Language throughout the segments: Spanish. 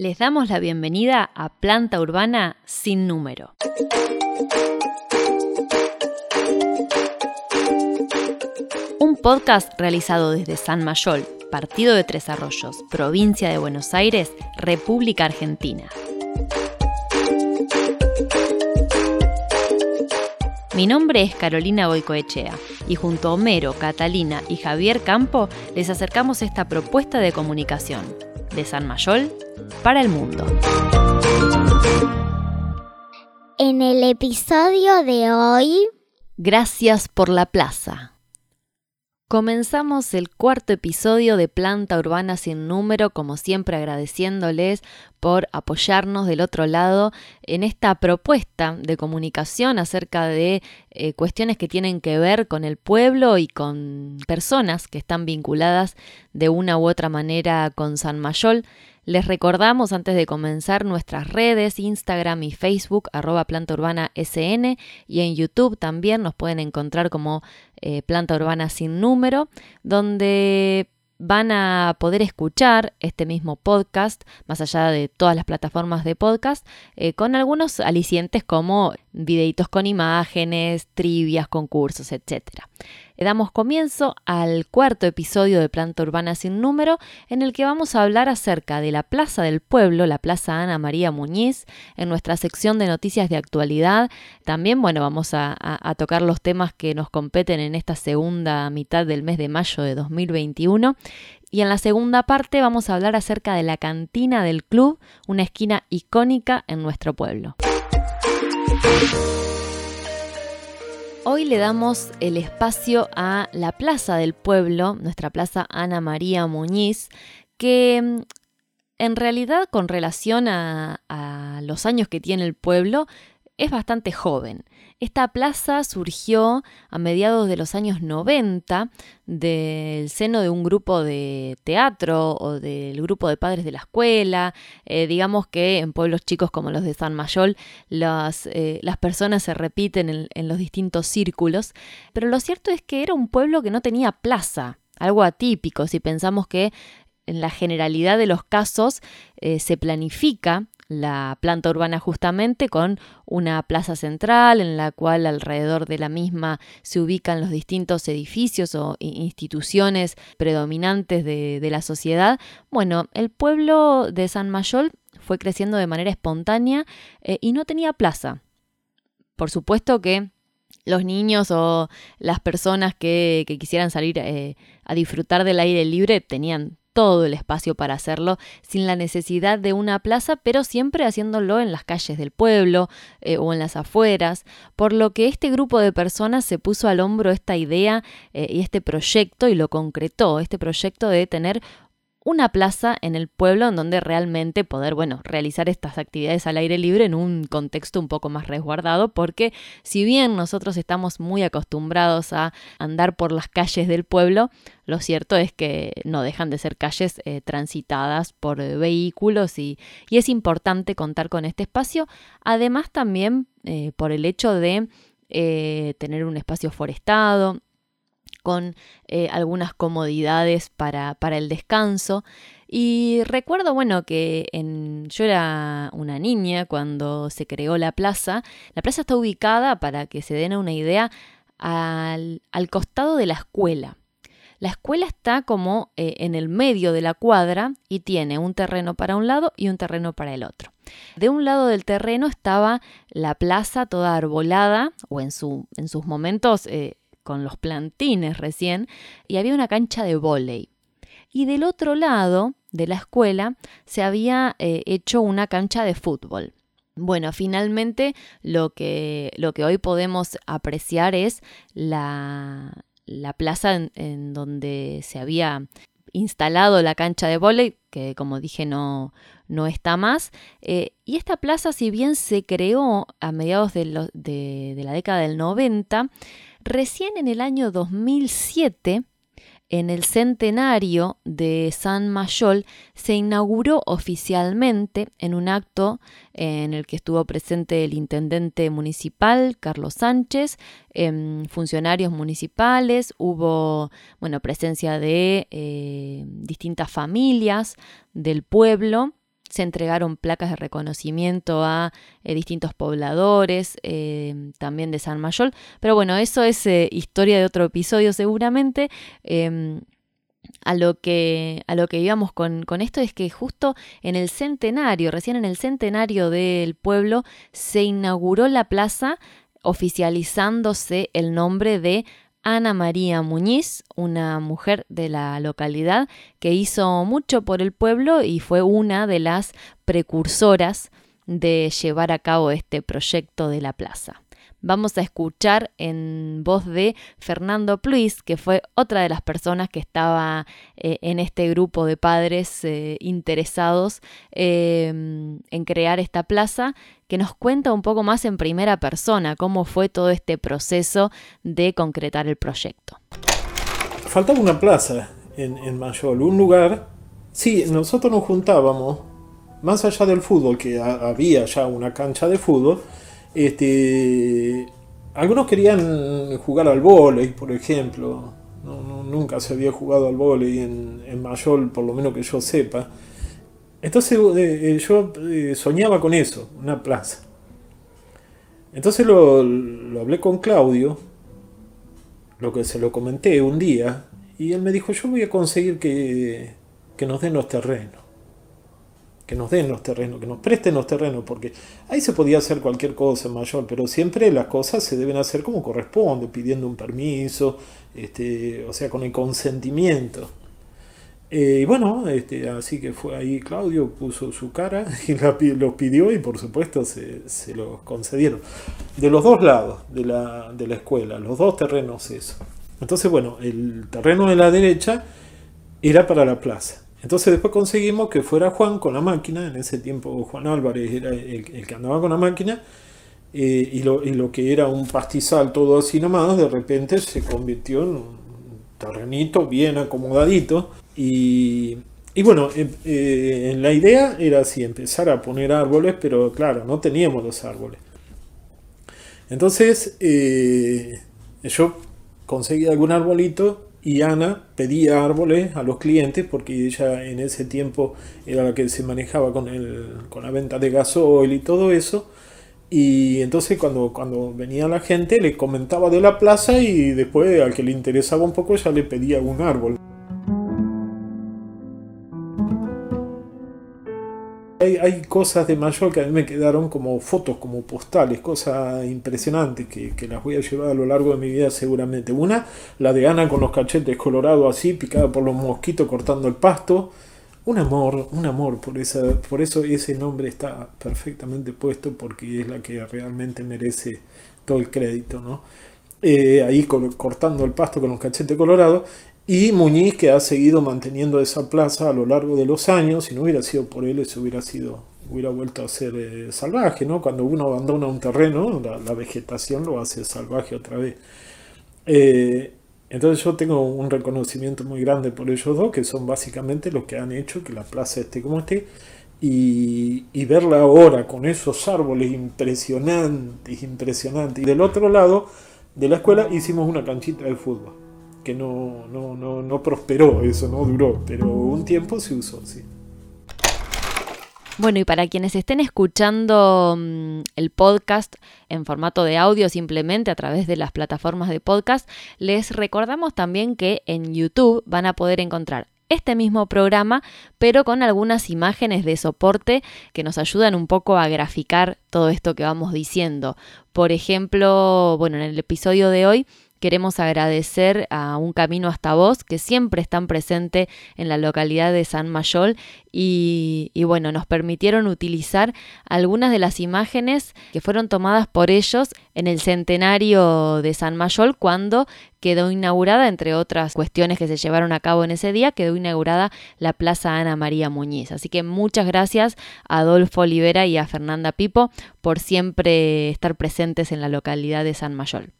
Les damos la bienvenida a Planta Urbana sin número. Un podcast realizado desde San Mayol, Partido de Tres Arroyos, Provincia de Buenos Aires, República Argentina. Mi nombre es Carolina Boicoechea y junto a Homero, Catalina y Javier Campo les acercamos esta propuesta de comunicación de San Mayol para el mundo. En el episodio de hoy... Gracias por la plaza. Comenzamos el cuarto episodio de Planta Urbana sin número, como siempre agradeciéndoles por apoyarnos del otro lado en esta propuesta de comunicación acerca de eh, cuestiones que tienen que ver con el pueblo y con personas que están vinculadas de una u otra manera con San Mayol. Les recordamos antes de comenzar nuestras redes, Instagram y Facebook, arroba Planta Urbana SN, y en YouTube también nos pueden encontrar como eh, Planta Urbana sin número, donde van a poder escuchar este mismo podcast, más allá de todas las plataformas de podcast, eh, con algunos alicientes como videitos con imágenes, trivias, concursos, etc. Damos comienzo al cuarto episodio de Planta Urbana sin número, en el que vamos a hablar acerca de la Plaza del Pueblo, la Plaza Ana María Muñiz, en nuestra sección de noticias de actualidad. También, bueno, vamos a, a tocar los temas que nos competen en esta segunda mitad del mes de mayo de 2021. Y en la segunda parte vamos a hablar acerca de la cantina del club, una esquina icónica en nuestro pueblo. Hoy le damos el espacio a la Plaza del Pueblo, nuestra Plaza Ana María Muñiz, que mm, en realidad con relación a, a los años que tiene el pueblo es bastante joven. Esta plaza surgió a mediados de los años 90 del seno de un grupo de teatro o del grupo de padres de la escuela. Eh, digamos que en pueblos chicos como los de San Mayol las, eh, las personas se repiten en, los distintos círculos, pero lo cierto es que era un pueblo que no tenía plaza, algo atípico si pensamos que en la generalidad de los casos eh, se planifica la planta urbana justamente con una plaza central en la cual alrededor de la misma se ubican los distintos edificios o instituciones predominantes de, la sociedad. Bueno, el pueblo de San Mayol fue creciendo de manera espontánea eh, y no tenía plaza. Por supuesto que los niños o las personas que, quisieran salir eh, a disfrutar del aire libre tenían todo el espacio para hacerlo sin la necesidad de una plaza, pero siempre haciéndolo en las calles del pueblo eh, o en las afueras, por lo que este grupo de personas se puso al hombro esta idea eh, y este proyecto y lo concretó, este proyecto de tener una plaza en el pueblo en donde realmente poder, bueno, realizar estas actividades al aire libre en un contexto un poco más resguardado, porque si bien nosotros estamos muy acostumbrados a andar por las calles del pueblo, lo cierto es que no dejan de ser calles eh, transitadas por vehículos y, es importante contar con este espacio, además también eh, por el hecho de eh, tener un espacio forestado, con eh, algunas comodidades para, para, el descanso. Y recuerdo, bueno, que en, yo era una niña cuando se creó la plaza. La plaza está ubicada, para que se den una idea, al, al costado de la escuela. La escuela está como eh, en el medio de la cuadra y tiene un terreno para un lado y un terreno para el otro. De un lado del terreno estaba la plaza toda arbolada, o en, su, en sus momentos eh, con los plantines recién, y había una cancha de vóley. Y del otro lado de la escuela se había eh, hecho una cancha de fútbol. Bueno, finalmente lo que, lo que hoy podemos apreciar es la, la plaza en, donde se había instalado la cancha de vóley, que como dije no, no está más. Eh, y esta plaza, si bien se creó a mediados de, de la década del 90, Recién en el año 2007, en el centenario de San Mayol, se inauguró oficialmente en un acto en el que estuvo presente el intendente municipal, Carlos Sánchez, em, funcionarios municipales, hubo bueno, presencia de eh, distintas familias del pueblo se entregaron placas de reconocimiento a eh, distintos pobladores, eh, también de San Mayol. Pero bueno, eso es eh, historia de otro episodio seguramente. Em, a lo que, a lo que íbamos con, con, esto es que justo en el centenario, recién en el centenario del pueblo, se inauguró la plaza oficializándose el nombre de Ana María Muñiz, una mujer de la localidad que hizo mucho por el pueblo y fue una de las precursoras de llevar a cabo este proyecto de la plaza vamos a escuchar en voz de Fernando Pluis, que fue otra de las personas que estaba eh, en este grupo de padres eh, interesados em, en crear esta plaza, que nos cuenta un poco más en primera persona cómo fue todo este proceso de concretar el proyecto. Faltaba una plaza en, en Mayol, un lugar. Sí, nosotros nos juntábamos, más allá del fútbol, que había ya una cancha de fútbol, este, algunos querían jugar al volei, por ejemplo. nunca se había jugado al volei en, en Mayol, por lo menos que yo sepa. Entonces eh, eh, yo eh, soñaba con eso, una plaza. Entonces lo, hablé con Claudio, lo que se lo comenté un día, y él me dijo, yo voy a conseguir que, que nos den los terrenos que nos den los terrenos, que nos presten los terrenos, porque ahí se podía hacer cualquier cosa mayor, pero siempre las cosas se deben hacer como corresponde, pidiendo un permiso, este, o sea, con el consentimiento. Eh, y bueno, este, así que fue ahí Claudio, puso su cara y la, los pidió y por supuesto se, se los concedieron. De los dos lados de la, de la escuela, los dos terrenos eso. Entonces, bueno, el terreno de la derecha era para la plaza entonces después conseguimos que fuera Juan con la máquina, en ese tiempo Juan Álvarez era el, que andaba con la máquina, eh, y, lo, que era un pastizal todo así nomás, de repente se convirtió en un terrenito bien acomodadito. Y, bueno, eh, eh, la idea era así, empezar a poner árboles, pero claro, no teníamos los árboles. Entonces yo conseguí algún arbolito y Ana pedía árboles a los clientes porque ella en ese tiempo era la que se manejaba con, el, con la venta de gasoil y todo eso. Y entonces cuando, cuando venía la gente le comentaba de la plaza y después al que le interesaba un poco ya le pedía un árbol. Hay, cosas de Mayor que a mí me quedaron como fotos, como postales, cosas impresionantes que, las voy a llevar a lo largo de mi vida seguramente. Una, la de Ana con los cachetes colorados así, picada por los mosquitos cortando el pasto. Un amor, un amor, por, esa, por eso ese nombre está perfectamente puesto porque es la que realmente merece todo el crédito, ¿no? Eh, ahí cortando el pasto con los cachetes colorados y Muñiz, que ha seguido manteniendo esa plaza a lo largo de los años, si no hubiera sido por él, eso hubiera sido hubiera vuelto a ser eh, salvaje, ¿no? Cuando uno abandona un terreno, la, vegetación lo hace salvaje otra vez. Eh, entonces yo tengo un reconocimiento muy grande por ellos dos, que son básicamente los que han hecho que la plaza esté como esté, y, y verla ahora con esos árboles impresionantes, impresionantes. Y del otro lado de la escuela hicimos una canchita de fútbol que no, no, prosperó, eso no duró, pero un tiempo se usó, sí. Bueno, y para quienes estén escuchando mm, el podcast en formato de audio simplemente a través de las plataformas de podcast, les recordamos también que en YouTube van a poder encontrar este mismo programa, pero con algunas imágenes de soporte que nos ayudan un poco a graficar todo esto que vamos diciendo. Por ejemplo, bueno, en el episodio de hoy Queremos agradecer a Un Camino hasta Vos, que siempre están presente en la localidad de San Mayol y, bueno, nos permitieron utilizar algunas de las imágenes que fueron tomadas por ellos en el centenario de San Mayol cuando quedó inaugurada, entre otras cuestiones que se llevaron a cabo en ese día, quedó inaugurada la Plaza Ana María Muñiz. Así que muchas gracias a Adolfo Olivera y a Fernanda Pipo por siempre estar presentes en la localidad de San Mayol.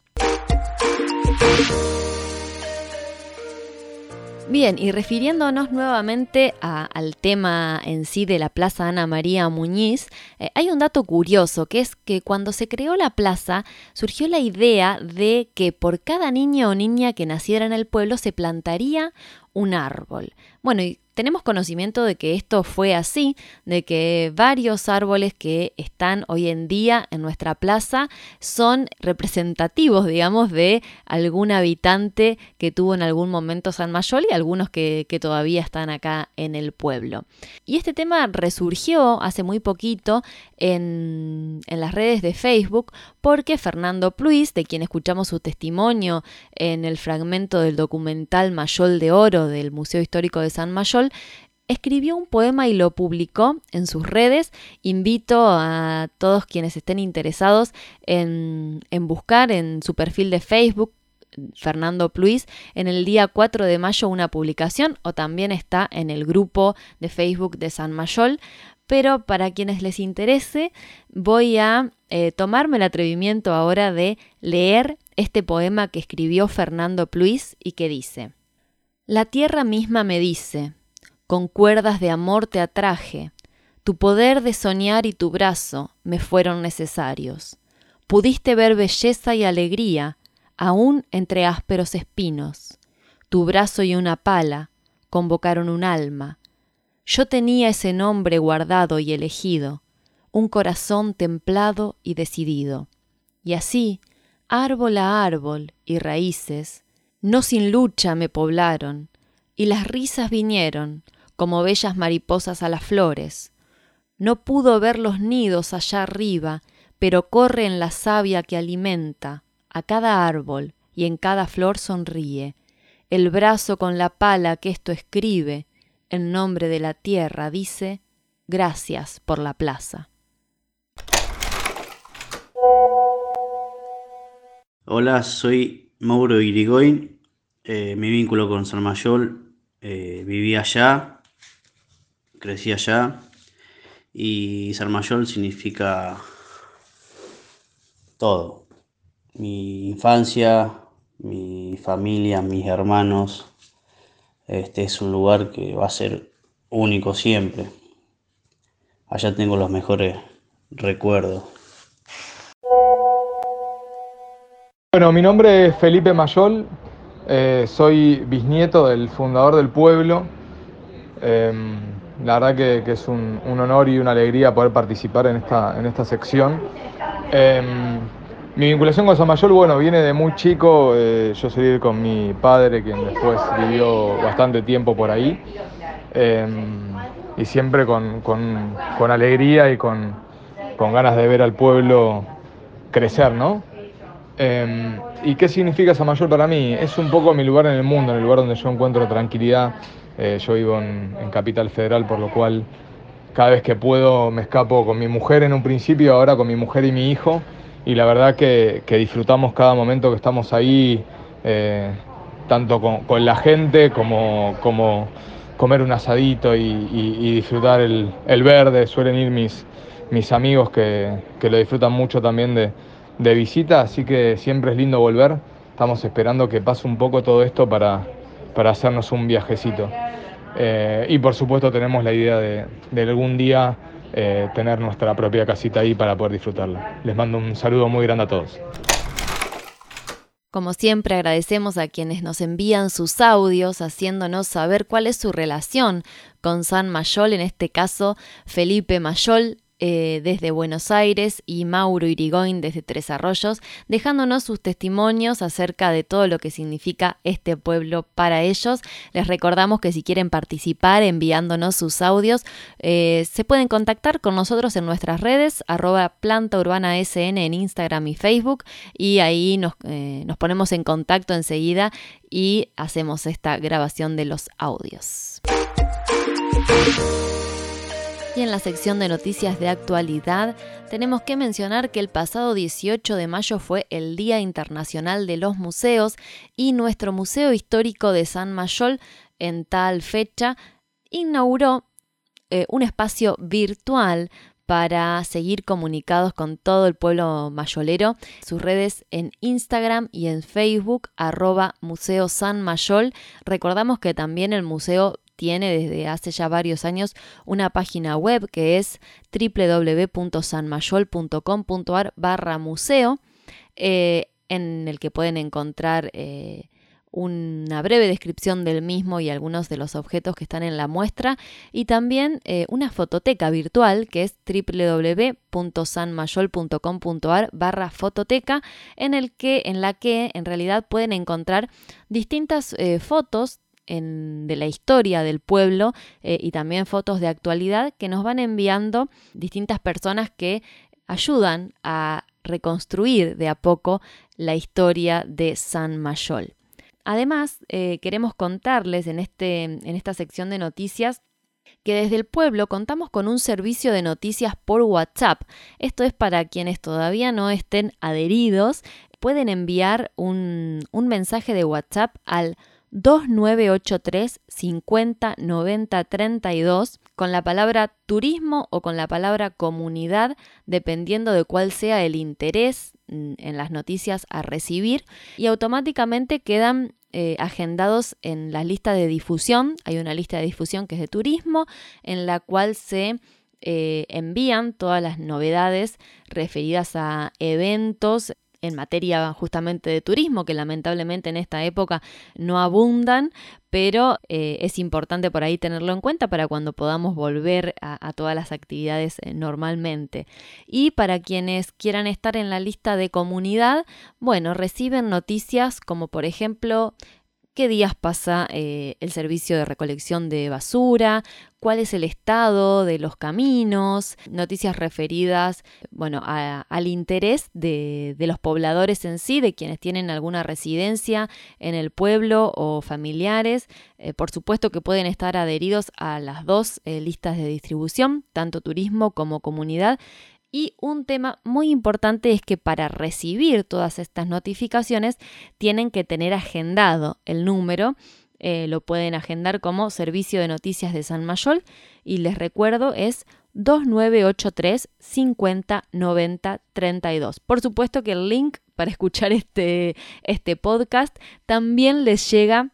Bien, y refiriéndonos nuevamente al tema en sí de la Plaza Ana María Muñiz, eh, hay un dato curioso, que es que cuando se creó la plaza surgió la idea de que por cada niño o niña que naciera en el pueblo se plantaría un árbol. Bueno, y tenemos conocimiento de que esto fue así, de que varios árboles que están hoy en día en nuestra plaza son representativos, digamos, de algún habitante que tuvo en algún momento San Mayol y algunos que, todavía están acá en el pueblo. Y este tema resurgió hace muy poquito en, en las redes de Facebook porque Fernando Pluis, de quien escuchamos su testimonio en el fragmento del documental Mayol de Oro del Museo Histórico de San Mayol, escribió un poema y lo publicó en sus redes. Invito a todos quienes estén interesados en, buscar en su perfil de Facebook Fernando Pluis en el día 4 de mayo una publicación o también está en el grupo de Facebook de San Mayol. Pero para quienes les interese, voy a eh, tomarme el atrevimiento ahora de leer este poema que escribió Fernando Pluis y que dice, La tierra misma me dice, con cuerdas de amor te atraje, tu poder de soñar y tu brazo me fueron necesarios. Pudiste ver belleza y alegría, aún entre ásperos espinos. Tu brazo y una pala convocaron un alma. Yo tenía ese nombre guardado y elegido, un corazón templado y decidido. Y así, árbol a árbol y raíces, no sin lucha me poblaron, y las risas vinieron, como bellas mariposas a las flores. No pudo ver los nidos allá arriba, pero corre en la savia que alimenta, a cada árbol y en cada flor sonríe. El brazo con la pala que esto escribe, en nombre de la tierra, dice, gracias por la plaza. Hola, soy Mauro Irigoyen. Eh, mi vínculo con San Mayol, eh, viví allá crecí allá y Sarmayol significa todo. Mi infancia, mi familia, mis hermanos. Este es un lugar que va a ser único siempre. Allá tengo los mejores recuerdos. Bueno, mi nombre es Felipe Mayol, eh, soy bisnieto del fundador del pueblo. Em, la verdad que, es un, honor y una alegría poder participar en esta, en esta sección. Em, mi vinculación con San Mayol, bueno, viene de muy chico. Eh, yo salí con mi padre, quien después vivió bastante tiempo por ahí. Em, y siempre con, alegría y con, ganas de ver al pueblo crecer, ¿no? Em, ¿Y qué significa San Mayol para mí? Es un poco mi lugar en el mundo, en el lugar donde yo encuentro tranquilidad, eh, yo vivo en, Capital Federal, por lo cual cada vez que puedo me escapo con mi mujer en un principio, ahora con mi mujer y mi hijo, y la verdad que, disfrutamos cada momento que estamos ahí, eh, tanto con, la gente como, como comer un asadito y, disfrutar el, verde. Suelen ir mis, mis amigos que, lo disfrutan mucho también de, de visita, así que siempre es lindo volver. Estamos esperando que pase un poco todo esto para, para hacernos un viajecito. Eh, y por supuesto tenemos la idea de, algún día eh, tener nuestra propia casita ahí para poder disfrutarla. Les mando un saludo muy grande a todos. Como siempre agradecemos a quienes nos envían sus audios haciéndonos saber cuál es su relación con San Mayol, en este caso Felipe Mayol, eh, desde Buenos Aires y Mauro Irigoyen desde Tres Arroyos, dejándonos sus testimonios acerca de todo lo que significa este pueblo para ellos. Les recordamos que si quieren participar enviándonos sus audios, eh, se pueden contactar con nosotros en nuestras redes, arroba planta urbana SN en Instagram y Facebook, y ahí nos, eh, nos ponemos en contacto enseguida y hacemos esta grabación de los audios. Y en la sección de noticias de actualidad tenemos que mencionar que el pasado 18 de mayo fue el Día Internacional de los Museos y nuestro Museo Histórico de San Mayol en tal fecha inauguró eh, un espacio virtual para seguir comunicados con todo el pueblo mayolero. Sus redes en Instagram y en Facebook, arroba Museo San Mayol. Recordamos que también el museo tiene desde hace ya varios años una página web que es www.sanmayol.com.ar barra museo, eh, en el que pueden encontrar eh, una breve descripción del mismo y algunos de los objetos que están en la muestra y también eh, una fototeca virtual que es www.sanmayol.com.ar barra fototeca en, en la que en realidad pueden encontrar distintas fotos de la historia del pueblo eh, y también fotos de actualidad que nos van enviando distintas personas que ayudan a reconstruir de a poco la historia de San Mayol. Además, eh, queremos contarles en, este, en esta sección de noticias que desde el pueblo contamos con un servicio de noticias por WhatsApp. Esto es para quienes todavía no estén adheridos, pueden enviar un, un mensaje de WhatsApp al 2983 50 90 32 con la palabra turismo o con la palabra comunidad, dependiendo de cuál sea el interés mm, en las noticias a recibir, y automáticamente quedan eh, agendados en la lista de difusión. Hay una lista de difusión que es de turismo, en la cual se eh, envían todas las novedades referidas a eventos en materia justamente de turismo, que lamentablemente en esta época no abundan, pero eh, es importante por ahí tenerlo en cuenta para cuando podamos volver a, todas las actividades eh, normalmente. Y para quienes quieran estar en la lista de comunidad, bueno, reciben noticias como por ejemplo qué días pasa eh, el servicio de recolección de basura, cuál es el estado de los caminos, noticias referidas bueno, al interés de, los pobladores en sí, de quienes tienen alguna residencia en el pueblo o familiares. Eh, por supuesto que pueden estar adheridos a las dos eh, listas de distribución, tanto turismo como comunidad. Y un tema muy importante es que para recibir todas estas notificaciones tienen que tener agendado el número. Eh, lo pueden agendar como Servicio de Noticias de San Mayol y les recuerdo es 2983 50 90 32. Por supuesto que el link para escuchar este, este podcast también les llega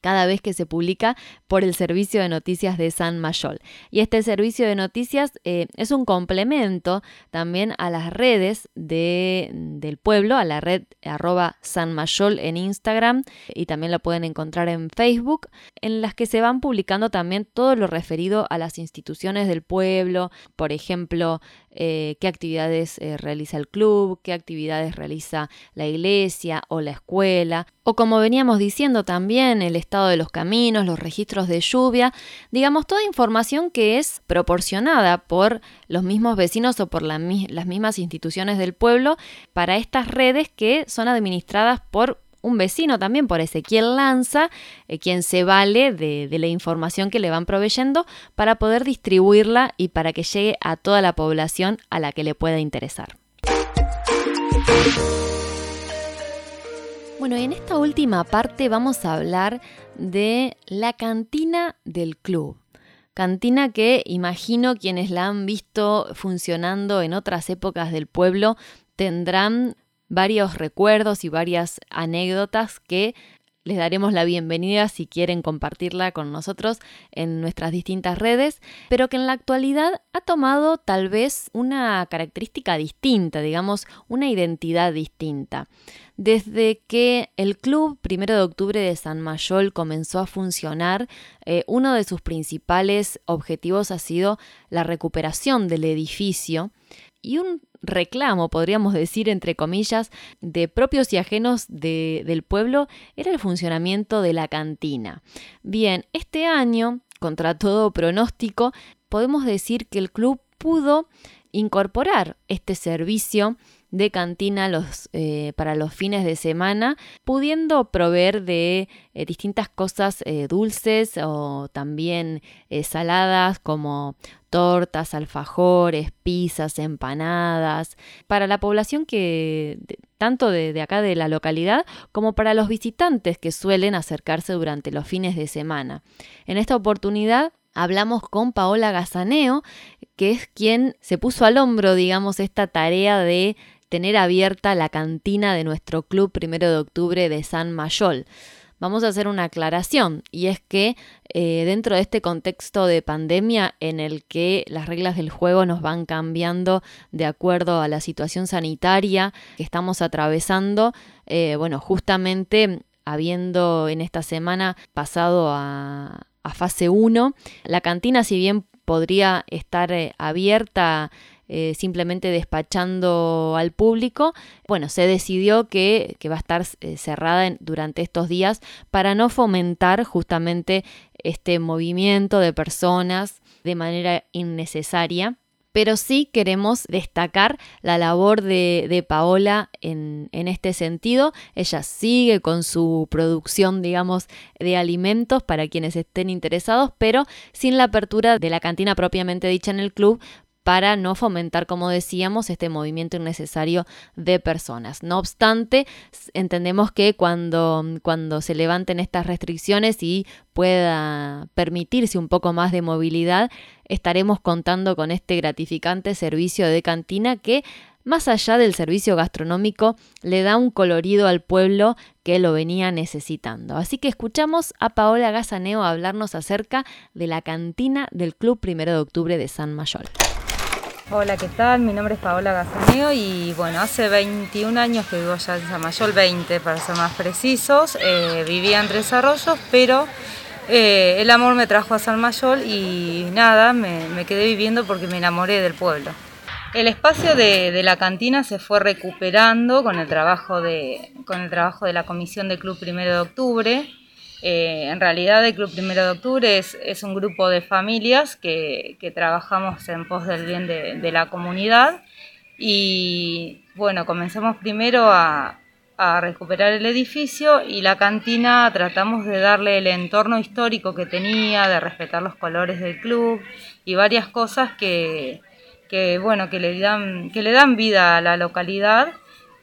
cada vez que se publica por el servicio de noticias de San Mayol. Y este servicio de noticias eh, es un complemento también a las redes del pueblo, a la red arroba San Mayol en Instagram y también lo pueden encontrar en Facebook, en las que se van publicando también todo lo referido a las instituciones del pueblo, por ejemplo, eh, qué actividades eh, realiza el club, qué actividades realiza la iglesia o la escuela, o como veníamos diciendo también, el estado de los caminos, los registros de lluvia, digamos, toda información que es proporcionada por los mismos vecinos o por las mismas instituciones del pueblo para estas redes que son administradas por un vecino también, por Ezequiel Lanza, eh, quien se vale de, de la información que le van proveyendo para poder distribuirla y para que llegue a toda la población a la que le pueda interesar. Bueno, en esta última parte vamos a hablar de la cantina del club. Cantina que imagino quienes la han visto funcionando en otras épocas del pueblo tendrán varios recuerdos y varias anécdotas que les daremos la bienvenida si quieren compartirla con nosotros en nuestras distintas redes, pero que en la actualidad ha tomado tal vez una característica distinta, digamos, una identidad distinta. Desde que el club primero de octubre de San Mayol comenzó a funcionar, eh, uno de sus principales objetivos ha sido la recuperación del edificio y un reclamo, podríamos decir, entre comillas, de propios y ajenos del pueblo era el funcionamiento de la cantina. Bien, este año, contra todo pronóstico, podemos decir que el club pudo incorporar este servicio de cantina eh, para los fines de semana, pudiendo proveer de eh, distintas cosas eh, dulces o también saladas como tortas, alfajores, pizzas, empanadas, para la población que tanto de, de, acá de la localidad como para los visitantes que suelen acercarse durante los fines de semana. En esta oportunidad hablamos con Paola Gazaneo, que es quien se puso al hombro, digamos, esta tarea de tener abierta la cantina de nuestro club primero de octubre de San Mayol. Vamos a hacer una aclaración y es que eh, dentro de este contexto de pandemia en el que las reglas del juego nos van cambiando de acuerdo a la situación sanitaria que estamos atravesando, eh, bueno, justamente habiendo en esta semana pasado a, fase 1. La cantina, si bien podría estar eh, abierta eh, simplemente despachando al público, bueno, se decidió que, va a estar eh, cerrada durante estos días para no fomentar justamente este movimiento de personas de manera innecesaria pero sí queremos destacar la labor de, Paola en, en, este sentido. Ella sigue con su producción, digamos, de alimentos para quienes estén interesados, pero sin la apertura de la cantina propiamente dicha en el club, para no fomentar, como decíamos, este movimiento innecesario de personas. No obstante, entendemos que cuando, cuando se levanten estas restricciones y pueda permitirse un poco más de movilidad, estaremos contando con este gratificante servicio de cantina que más allá del servicio gastronómico, le da un colorido al pueblo que lo venía necesitando. Así que escuchamos a Paola Gazaneo hablarnos acerca de la cantina del Club Primero de Octubre de San Mayol. Hola, ¿qué tal? Mi nombre es Paola Gazaneo y bueno, hace 21 años que vivo allá en San Mayol, 20 para ser más precisos. Eh, vivía en Tres Arroyos, pero eh, el amor me trajo a San Mayol y nada, me, quedé viviendo porque me enamoré del pueblo. El espacio de, la cantina se fue recuperando con el trabajo de, con el trabajo de la comisión del Club Primero de Octubre. Eh, en realidad el Club Primero de Octubre es, un grupo de familias que, trabajamos en pos del bien de, la comunidad. Y bueno, comenzamos primero a, recuperar el edificio y la cantina. Tratamos de darle el entorno histórico que tenía, de respetar los colores del club y varias cosas que, bueno, que le, dan, que le dan vida a la localidad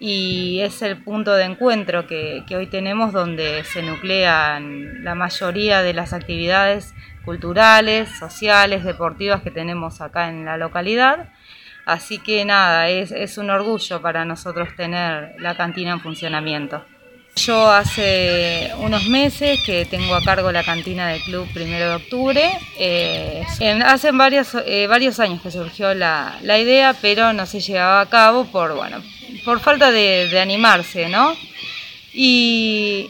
y es el punto de encuentro que, hoy tenemos donde se nuclean la mayoría de las actividades culturales, sociales, deportivas que tenemos acá en la localidad. Así que nada, es, un orgullo para nosotros tener la cantina en funcionamiento. Yo hace unos meses que tengo a cargo la cantina del club Primero de Octubre. Eh, hace varios, eh, varios años que surgió la, la, idea, pero no se llevaba a cabo por, bueno, por falta de, animarse, ¿no? Y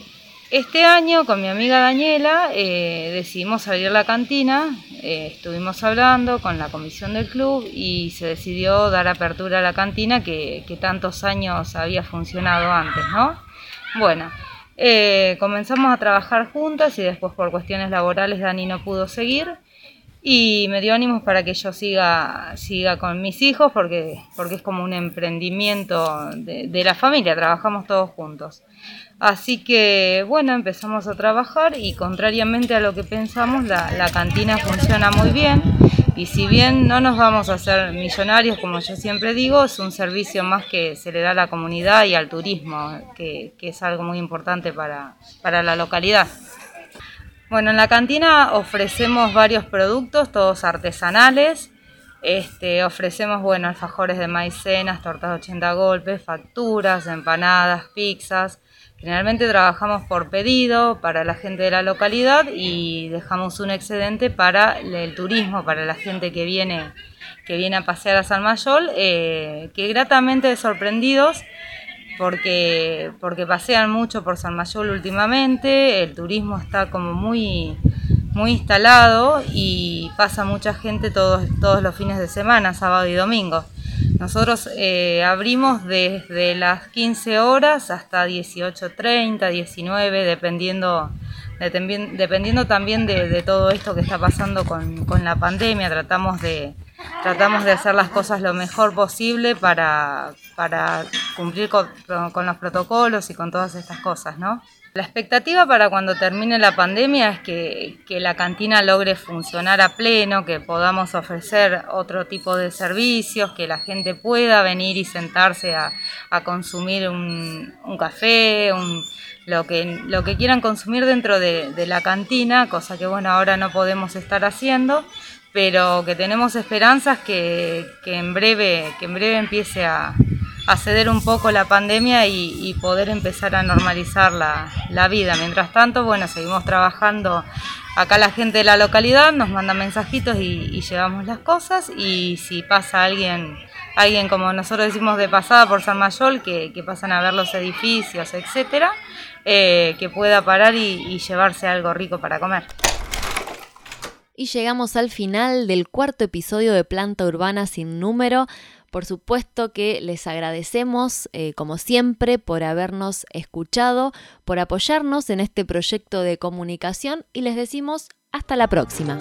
este año con mi amiga Daniela eh, decidimos abrir la cantina, eh, estuvimos hablando con la comisión del club y se decidió dar apertura a la cantina que, tantos años había funcionado antes, ¿no? Bueno, eh, comenzamos a trabajar juntas y después por cuestiones laborales Dani no pudo seguir y me dio ánimos para que yo siga, siga con mis hijos porque, porque es como un emprendimiento de, la familia, trabajamos todos juntos. Así que bueno, empezamos a trabajar y contrariamente a lo que pensamos, la, cantina funciona muy bien y si bien no nos vamos a hacer millonarios, como yo siempre digo, es un servicio más que se le da a la comunidad y al turismo, que, que es algo muy importante para, para la localidad. Bueno, en la cantina ofrecemos varios productos, todos artesanales. Este, ofrecemos, bueno, alfajores de maicenas, tortas de 80 golpes, facturas, empanadas, pizzas. Generalmente trabajamos por pedido para la gente de la localidad y dejamos un excedente para el turismo, para la gente que viene, que viene a pasear a San Mayol, eh, que gratamente sorprendidos porque, porque pasean mucho por San Mayol últimamente, el turismo está como muy, muy instalado y pasa mucha gente todos, todos los fines de semana, sábado y domingo. Nosotros eh, abrimos desde las 15 horas hasta 18.30, 19, dependiendo, dependiendo también de, todo esto que está pasando con, con la pandemia. Tratamos de, tratamos de hacer las cosas lo mejor posible para, cumplir con, los protocolos y con todas estas cosas, ¿no? La expectativa para cuando termine la pandemia es que, la cantina logre funcionar a pleno, que podamos ofrecer otro tipo de servicios, que la gente pueda venir y sentarse a, consumir un, café, lo, que, lo que quieran consumir dentro de, de la cantina, cosa que bueno, ahora no podemos estar haciendo pero que tenemos esperanzas que, en, breve, que en breve empiece a, ceder un poco la pandemia y, poder empezar a normalizar la, vida. Mientras tanto, bueno, seguimos trabajando. Acá la gente de la localidad nos manda mensajitos y, llevamos las cosas y si pasa alguien alguien como nosotros decimos de pasada por San Mayol, que, pasan a ver los edificios, etcétera, eh, que pueda parar y llevarse algo rico para comer. Y llegamos al final del cuarto episodio de Planta Urbana sin número. Por supuesto que les agradecemos, eh, como siempre, por habernos escuchado, por apoyarnos en este proyecto de comunicación y les decimos hasta la próxima.